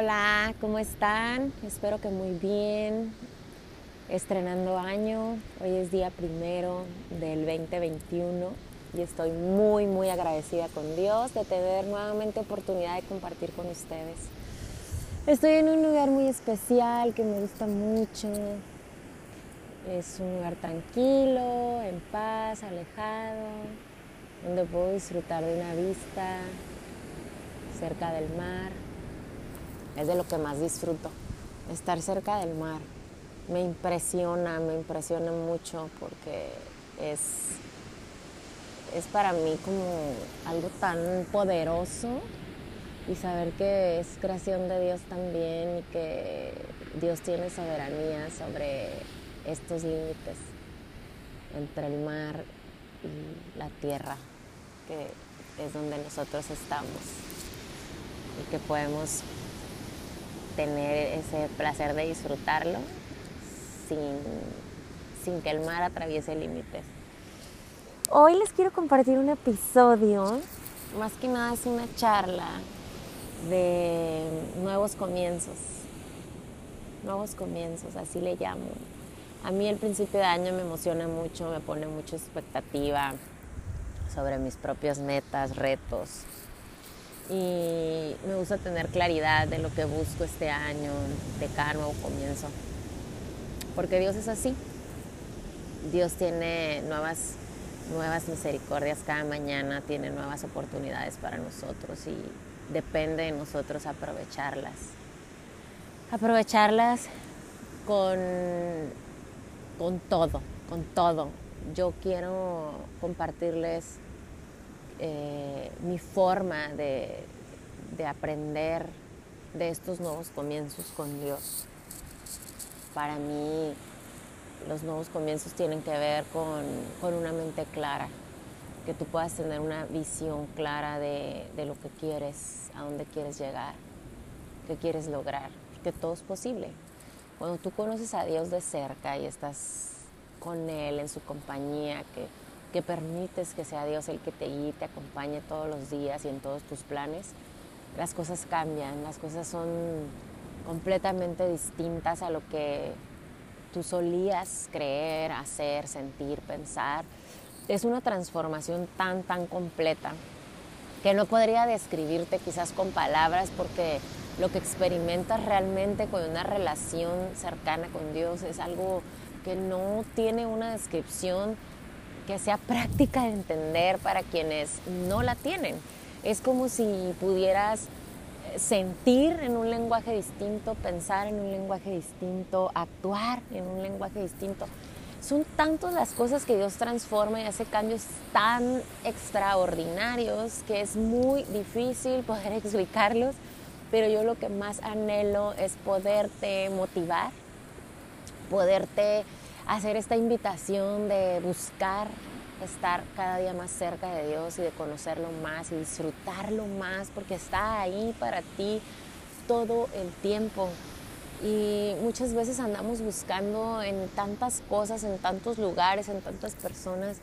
Hola, ¿cómo están? Espero que muy bien. Estrenando año, hoy es día primero del 2021 y estoy muy, muy agradecida con Dios de tener nuevamente oportunidad de compartir con ustedes. Estoy en un lugar muy especial que me gusta mucho. Es un lugar tranquilo, en paz, alejado, donde puedo disfrutar de una vista cerca del mar es de lo que más disfruto, estar cerca del mar. Me impresiona, me impresiona mucho porque es, es para mí como algo tan poderoso y saber que es creación de Dios también y que Dios tiene soberanía sobre estos límites entre el mar y la tierra, que es donde nosotros estamos y que podemos tener ese placer de disfrutarlo sin, que el mar atraviese límites. Hoy les quiero compartir un episodio, más que nada es una charla de nuevos comienzos. Nuevos comienzos, así le llamo. A mí el principio de año me emociona mucho, me pone mucha expectativa sobre mis propias metas, retos, y me gusta tener claridad de lo que busco este año, de cada nuevo comienzo. Porque Dios es así. Dios tiene nuevas, nuevas misericordias cada mañana, tiene nuevas oportunidades para nosotros y depende de nosotros aprovecharlas. Aprovecharlas con, con todo, con todo. Yo quiero compartirles eh, mi forma de, aprender de estos nuevos comienzos con Dios. Para mí los nuevos comienzos tienen que ver con, una mente clara, que tú puedas tener una visión clara de, de, lo que quieres, a dónde quieres llegar, qué quieres lograr, que todo es posible. Cuando tú conoces a Dios de cerca y estás con Él en su compañía, que que permites que sea Dios el que te guíe, te acompañe todos los días y en todos tus planes, las cosas cambian, las cosas son completamente distintas a lo que tú solías creer, hacer, sentir, pensar. Es una transformación tan, tan completa que no podría describirte quizás con palabras porque lo que experimentas realmente con una relación cercana con Dios es algo que no tiene una descripción que sea práctica de entender para quienes no la tienen. Es como si pudieras sentir en un lenguaje distinto, pensar en un lenguaje distinto, actuar en un lenguaje distinto. Son tantas las cosas que Dios transforma y hace cambios tan extraordinarios que es muy difícil poder explicarlos, pero yo lo que más anhelo es poderte motivar, poderte hacer esta invitación de buscar estar cada día más cerca de Dios y de conocerlo más y disfrutarlo más porque está ahí para ti todo el tiempo. Y muchas veces andamos buscando en tantas cosas, en tantos lugares, en tantas personas,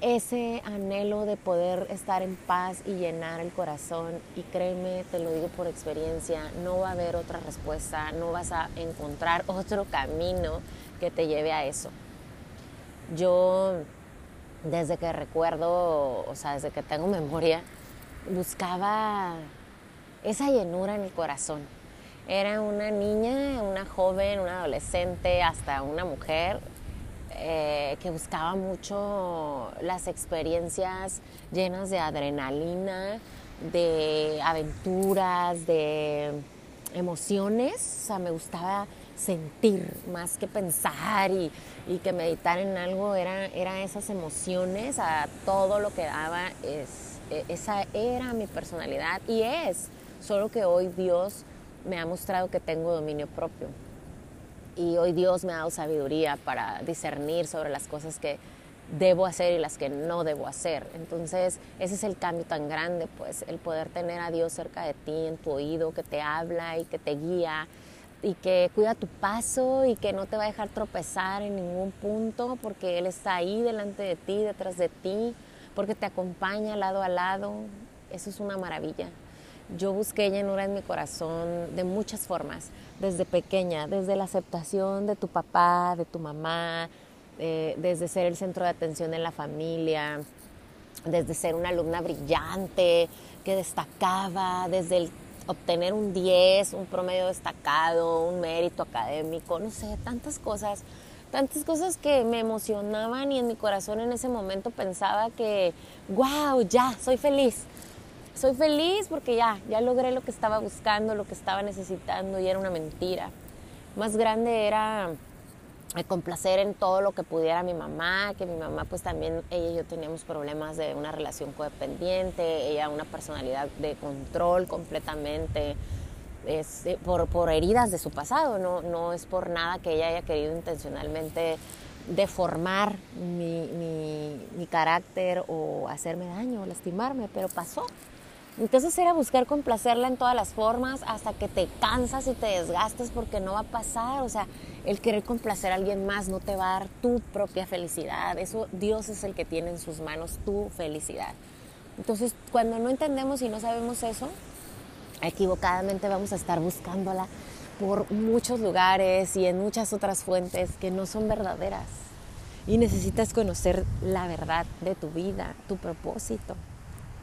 ese anhelo de poder estar en paz y llenar el corazón. Y créeme, te lo digo por experiencia, no va a haber otra respuesta, no vas a encontrar otro camino que te lleve a eso. Yo, desde que recuerdo, o sea, desde que tengo memoria, buscaba esa llenura en el corazón. Era una niña, una joven, una adolescente, hasta una mujer eh, que buscaba mucho las experiencias llenas de adrenalina, de aventuras, de emociones. O sea, me gustaba sentir más que pensar y, que meditar en algo, eran era esas emociones, a todo lo que daba, es, e, esa era mi personalidad y es, solo que hoy Dios me ha mostrado que tengo dominio propio y hoy Dios me ha dado sabiduría para discernir sobre las cosas que debo hacer y las que no debo hacer. Entonces, ese es el cambio tan grande, pues, el poder tener a Dios cerca de ti, en tu oído, que te habla y que te guía y que cuida tu paso y que no te va a dejar tropezar en ningún punto porque Él está ahí delante de ti, detrás de ti, porque te acompaña lado a lado. Eso es una maravilla. Yo busqué llenura en mi corazón de muchas formas, desde pequeña, desde la aceptación de tu papá, de tu mamá, eh, desde ser el centro de atención en la familia, desde ser una alumna brillante que destacaba, desde el obtener un 10, un promedio destacado, un mérito académico, no sé, tantas cosas, tantas cosas que me emocionaban y en mi corazón en ese momento pensaba que, wow, ya, soy feliz. Soy feliz porque ya, ya logré lo que estaba buscando, lo que estaba necesitando y era una mentira. Más grande era complacer en todo lo que pudiera mi mamá, que mi mamá pues también, ella y yo teníamos problemas de una relación codependiente, ella una personalidad de control completamente, es eh, por, por heridas de su pasado, no, no es por nada que ella haya querido intencionalmente deformar mi, mi, mi carácter o hacerme daño o lastimarme, pero pasó. Entonces era buscar complacerla en todas las formas hasta que te cansas y te desgastas porque no va a pasar. O sea, el querer complacer a alguien más no te va a dar tu propia felicidad. Eso Dios es el que tiene en sus manos tu felicidad. Entonces, cuando no entendemos y no sabemos eso, equivocadamente vamos a estar buscándola por muchos lugares y en muchas otras fuentes que no son verdaderas. Y necesitas conocer la verdad de tu vida, tu propósito.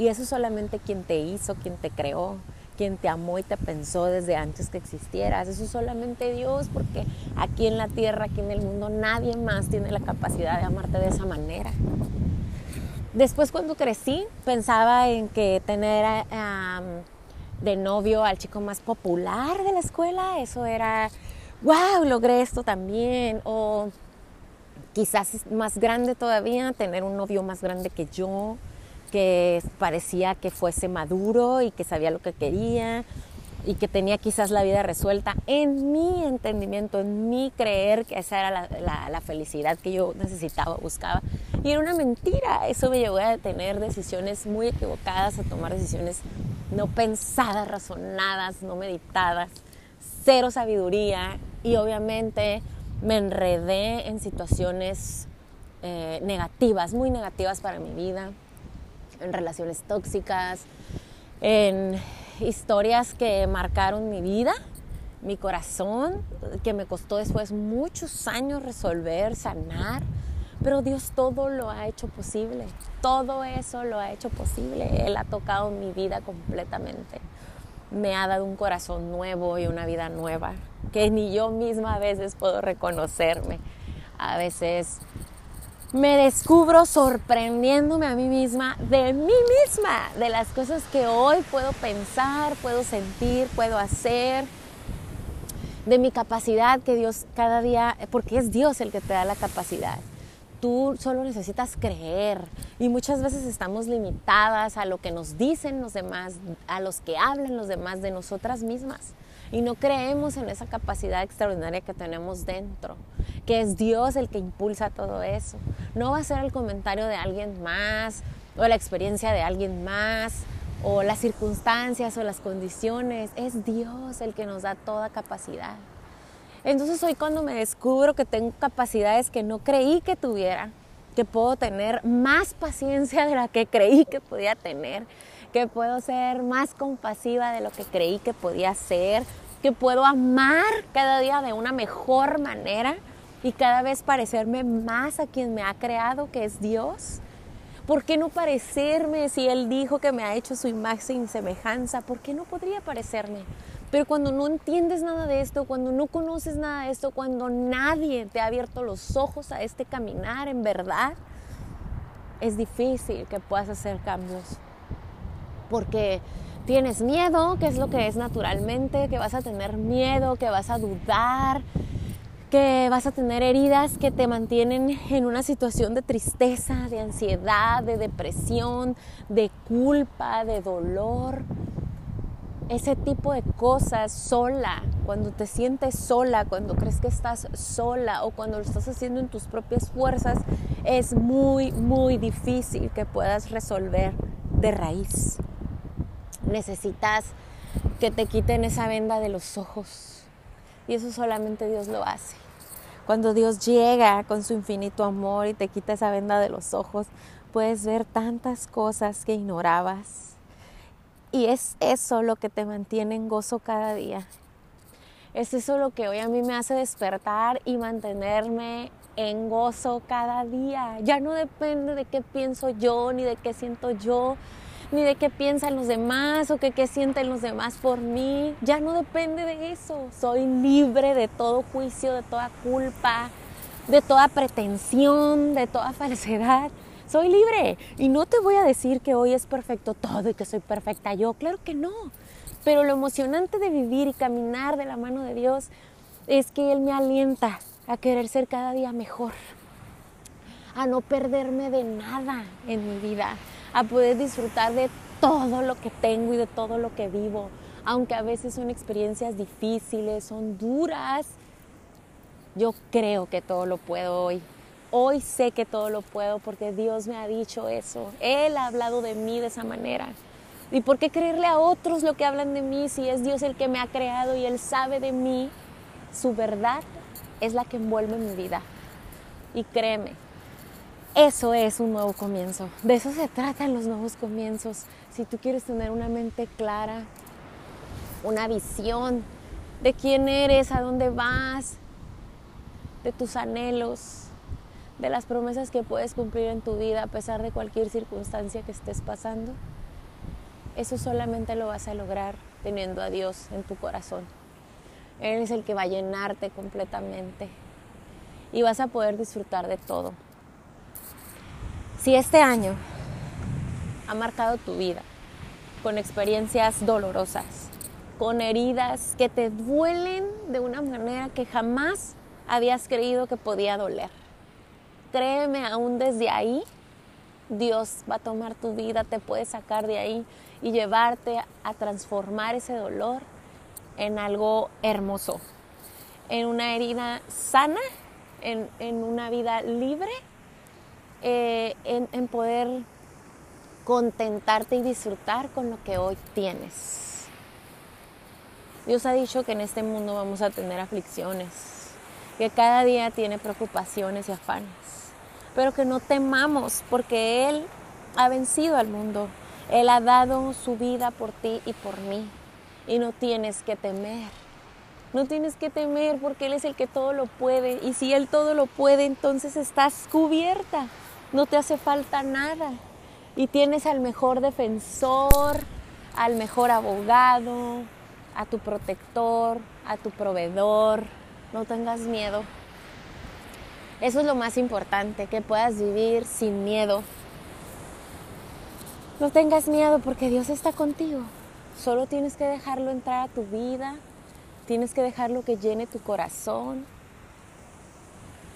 Y eso solamente quien te hizo, quien te creó, quien te amó y te pensó desde antes que existieras. Eso solamente Dios, porque aquí en la tierra, aquí en el mundo, nadie más tiene la capacidad de amarte de esa manera. Después cuando crecí, pensaba en que tener de novio al chico más popular de la escuela, eso era, wow, logré esto también. O quizás más grande todavía, tener un novio más grande que yo que parecía que fuese maduro y que sabía lo que quería y que tenía quizás la vida resuelta en mi entendimiento, en mi creer que esa era la, felicidad que yo necesitaba, buscaba. Y era una mentira, eso me llevó a tener decisiones muy equivocadas, a tomar decisiones no pensadas, razonadas, no meditadas, cero sabiduría. Y obviamente me enredé en situaciones eh, negativas, muy negativas para mi vida en relaciones tóxicas, en historias que marcaron mi vida, mi corazón, que me costó después muchos años resolver, sanar, pero Dios todo lo ha hecho posible, todo eso lo ha hecho posible, Él ha tocado mi vida completamente, me ha dado un corazón nuevo y una vida nueva, que ni yo misma a veces puedo reconocerme, a veces me descubro sorprendiéndome a mí misma de mí misma, de las cosas que hoy puedo pensar, puedo sentir, puedo hacer, de mi capacidad que Dios cada día, porque es Dios el que te da la capacidad. Tú solo necesitas creer y muchas veces estamos limitadas a lo que nos dicen los demás, a los que hablan los demás de nosotras mismas y no creemos en esa capacidad extraordinaria que tenemos dentro, que es Dios el que impulsa todo eso. No va a ser el comentario de alguien más o la experiencia de alguien más o las circunstancias o las condiciones, es Dios el que nos da toda capacidad. Entonces hoy cuando me descubro que tengo capacidades que no creí que tuviera, que puedo tener más paciencia de la que creí que podía tener, que puedo ser más compasiva de lo que creí que podía ser, que puedo amar cada día de una mejor manera y cada vez parecerme más a quien me ha creado, que es Dios. ¿Por qué no parecerme si Él dijo que me ha hecho su imagen y semejanza? ¿Por qué no podría parecerme? Pero cuando no entiendes nada de esto, cuando no conoces nada de esto, cuando nadie te ha abierto los ojos a este caminar en verdad, es difícil que puedas hacer cambios porque tienes miedo, que es lo que es naturalmente, que vas a tener miedo, que vas a dudar, que vas a tener heridas que te mantienen en una situación de tristeza, de ansiedad, de depresión, de culpa, de dolor. Ese tipo de cosas sola, cuando te sientes sola, cuando crees que estás sola o cuando lo estás haciendo en tus propias fuerzas, es muy, muy difícil que puedas resolver de raíz necesitas que te quiten esa venda de los ojos. Y eso solamente Dios lo hace. Cuando Dios llega con su infinito amor y te quita esa venda de los ojos, puedes ver tantas cosas que ignorabas. Y es eso lo que te mantiene en gozo cada día. Es eso lo que hoy a mí me hace despertar y mantenerme en gozo cada día. Ya no depende de qué pienso yo, ni de qué siento yo, ni de qué piensan los demás o qué, qué sienten los demás por mí. Ya no depende de eso. Soy libre de todo juicio, de toda culpa, de toda pretensión, de toda falsedad. Soy libre. Y no te voy a decir que hoy es perfecto todo y que soy perfecta yo. Claro que no. Pero lo emocionante de vivir y caminar de la mano de Dios es que Él me alienta a querer ser cada día mejor, a no perderme de nada en mi vida, a poder disfrutar de todo lo que tengo y de todo lo que vivo, aunque a veces son experiencias difíciles, son duras. Yo creo que todo lo puedo hoy. Hoy sé que todo lo puedo porque Dios me ha dicho eso. Él ha hablado de mí de esa manera. ¿Y por qué creerle a otros lo que hablan de mí si es Dios el que me ha creado y Él sabe de mí? Su verdad es la que envuelve mi vida. Y créeme, eso es un nuevo comienzo. De eso se tratan los nuevos comienzos. Si tú quieres tener una mente clara, una visión de quién eres, a dónde vas, de tus anhelos, de las promesas que puedes cumplir en tu vida a pesar de cualquier circunstancia que estés pasando, eso solamente lo vas a lograr teniendo a Dios en tu corazón. Él es el que va a llenarte completamente y vas a poder disfrutar de todo. Si este año ha marcado tu vida con experiencias dolorosas, con heridas que te duelen de una manera que jamás habías creído que podía doler. Créeme, aún desde ahí, Dios va a tomar tu vida, te puede sacar de ahí y llevarte a transformar ese dolor en algo hermoso, en una herida sana, en, una vida libre eh, en, poder contentarte y disfrutar con lo que hoy tienes. Dios ha dicho que en este mundo vamos a tener aflicciones, que cada día tiene preocupaciones y afanes, pero que no temamos porque Él ha vencido al mundo. Él ha dado su vida por ti y por mí y no tienes que temer. No tienes que temer porque Él es el que todo lo puede. Y si Él todo lo puede, entonces estás cubierta. No te hace falta nada. Y tienes al mejor defensor, al mejor abogado, a tu protector, a tu proveedor. No tengas miedo. Eso es lo más importante, que puedas vivir sin miedo. No tengas miedo porque Dios está contigo. Solo tienes que dejarlo entrar a tu vida, Tienes que dejarlo que llene tu corazón,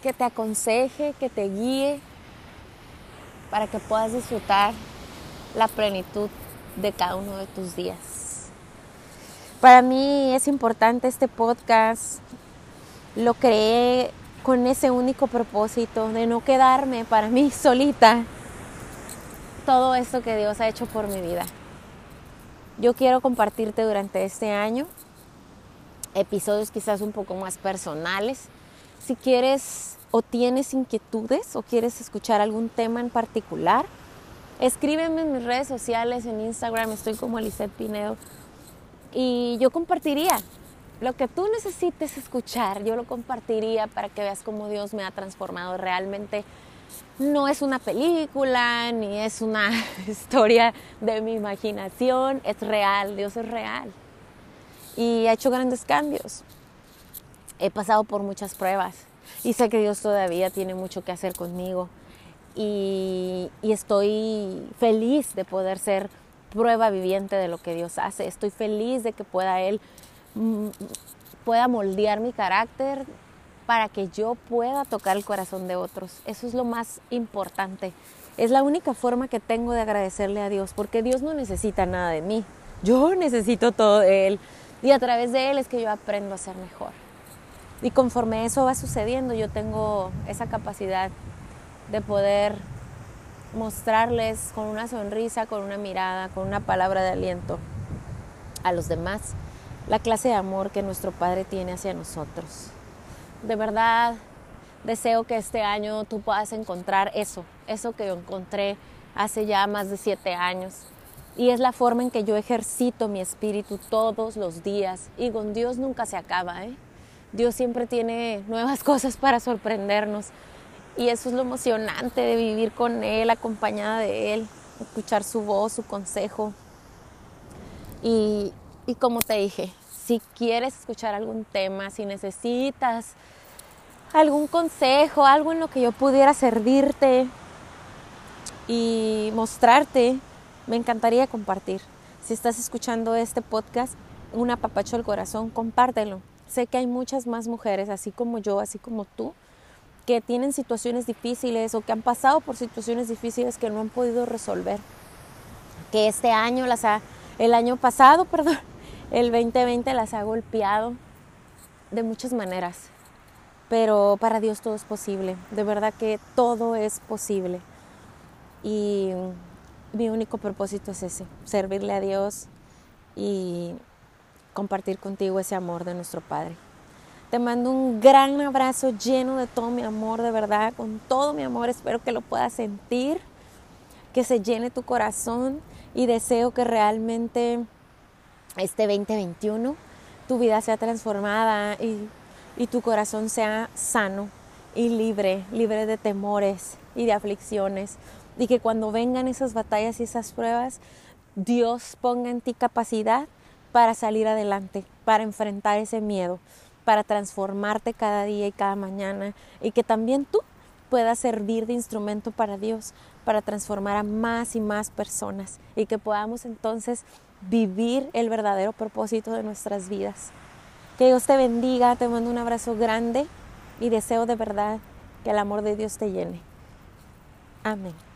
que te aconseje, que te guíe, para que puedas disfrutar la plenitud de cada uno de tus días. Para mí es importante este podcast. Lo creé con ese único propósito de no quedarme para mí solita todo esto que Dios ha hecho por mi vida. Yo quiero compartirte durante este año episodios quizás un poco más personales. Si quieres o tienes inquietudes o quieres escuchar algún tema en particular, escríbeme en mis redes sociales, en Instagram, estoy como Lisette Pinedo, y yo compartiría lo que tú necesites escuchar, yo lo compartiría para que veas cómo Dios me ha transformado realmente. No es una película, ni es una historia de mi imaginación, es real, Dios es real y he hecho grandes cambios. He pasado por muchas pruebas y sé que Dios todavía tiene mucho que hacer conmigo y, estoy feliz de poder ser prueba viviente de lo que Dios hace. Estoy feliz de que pueda Él mm, pueda moldear mi carácter para que yo pueda tocar el corazón de otros. Eso es lo más importante. Es la única forma que tengo de agradecerle a Dios, porque Dios no necesita nada de mí. Yo necesito todo de Él. Y a través de él es que yo aprendo a ser mejor. Y conforme eso va sucediendo, yo tengo esa capacidad de poder mostrarles con una sonrisa, con una mirada, con una palabra de aliento a los demás la clase de amor que nuestro Padre tiene hacia nosotros. De verdad, deseo que este año tú puedas encontrar eso, eso que yo encontré hace ya más de siete años, Y es la forma en que yo ejercito mi espíritu todos los días. Y con Dios nunca se acaba. ¿eh? Dios siempre tiene nuevas cosas para sorprendernos. Y eso es lo emocionante de vivir con Él, acompañada de Él, escuchar su voz, su consejo. Y, y como te dije, si quieres escuchar algún tema, si necesitas algún consejo, algo en lo que yo pudiera servirte y mostrarte, me encantaría compartir. Si estás escuchando este podcast, un apapacho del corazón, compártelo. Sé que hay muchas más mujeres, así como yo, así como tú, que tienen situaciones difíciles o que han pasado por situaciones difíciles que no han podido resolver. Que este año las ha, el año pasado, perdón, el 2020 las ha golpeado de muchas maneras. Pero para Dios todo es posible. De verdad que todo es posible. Y mi único propósito es ese, servirle a Dios y compartir contigo ese amor de nuestro Padre. Te mando un gran abrazo lleno de todo mi amor, de verdad, con todo mi amor. Espero que lo puedas sentir, que se llene tu corazón y deseo que realmente este 2021 tu vida sea transformada y, y tu corazón sea sano y libre, libre de temores y de aflicciones y que cuando vengan esas batallas y esas pruebas, Dios ponga en ti capacidad para salir adelante, para enfrentar ese miedo, para transformarte cada día y cada mañana y que también tú puedas servir de instrumento para Dios, para transformar a más y más personas y que podamos entonces vivir el verdadero propósito de nuestras vidas. Que Dios te bendiga, te mando un abrazo grande y deseo de verdad que el amor de Dios te llene. Amén.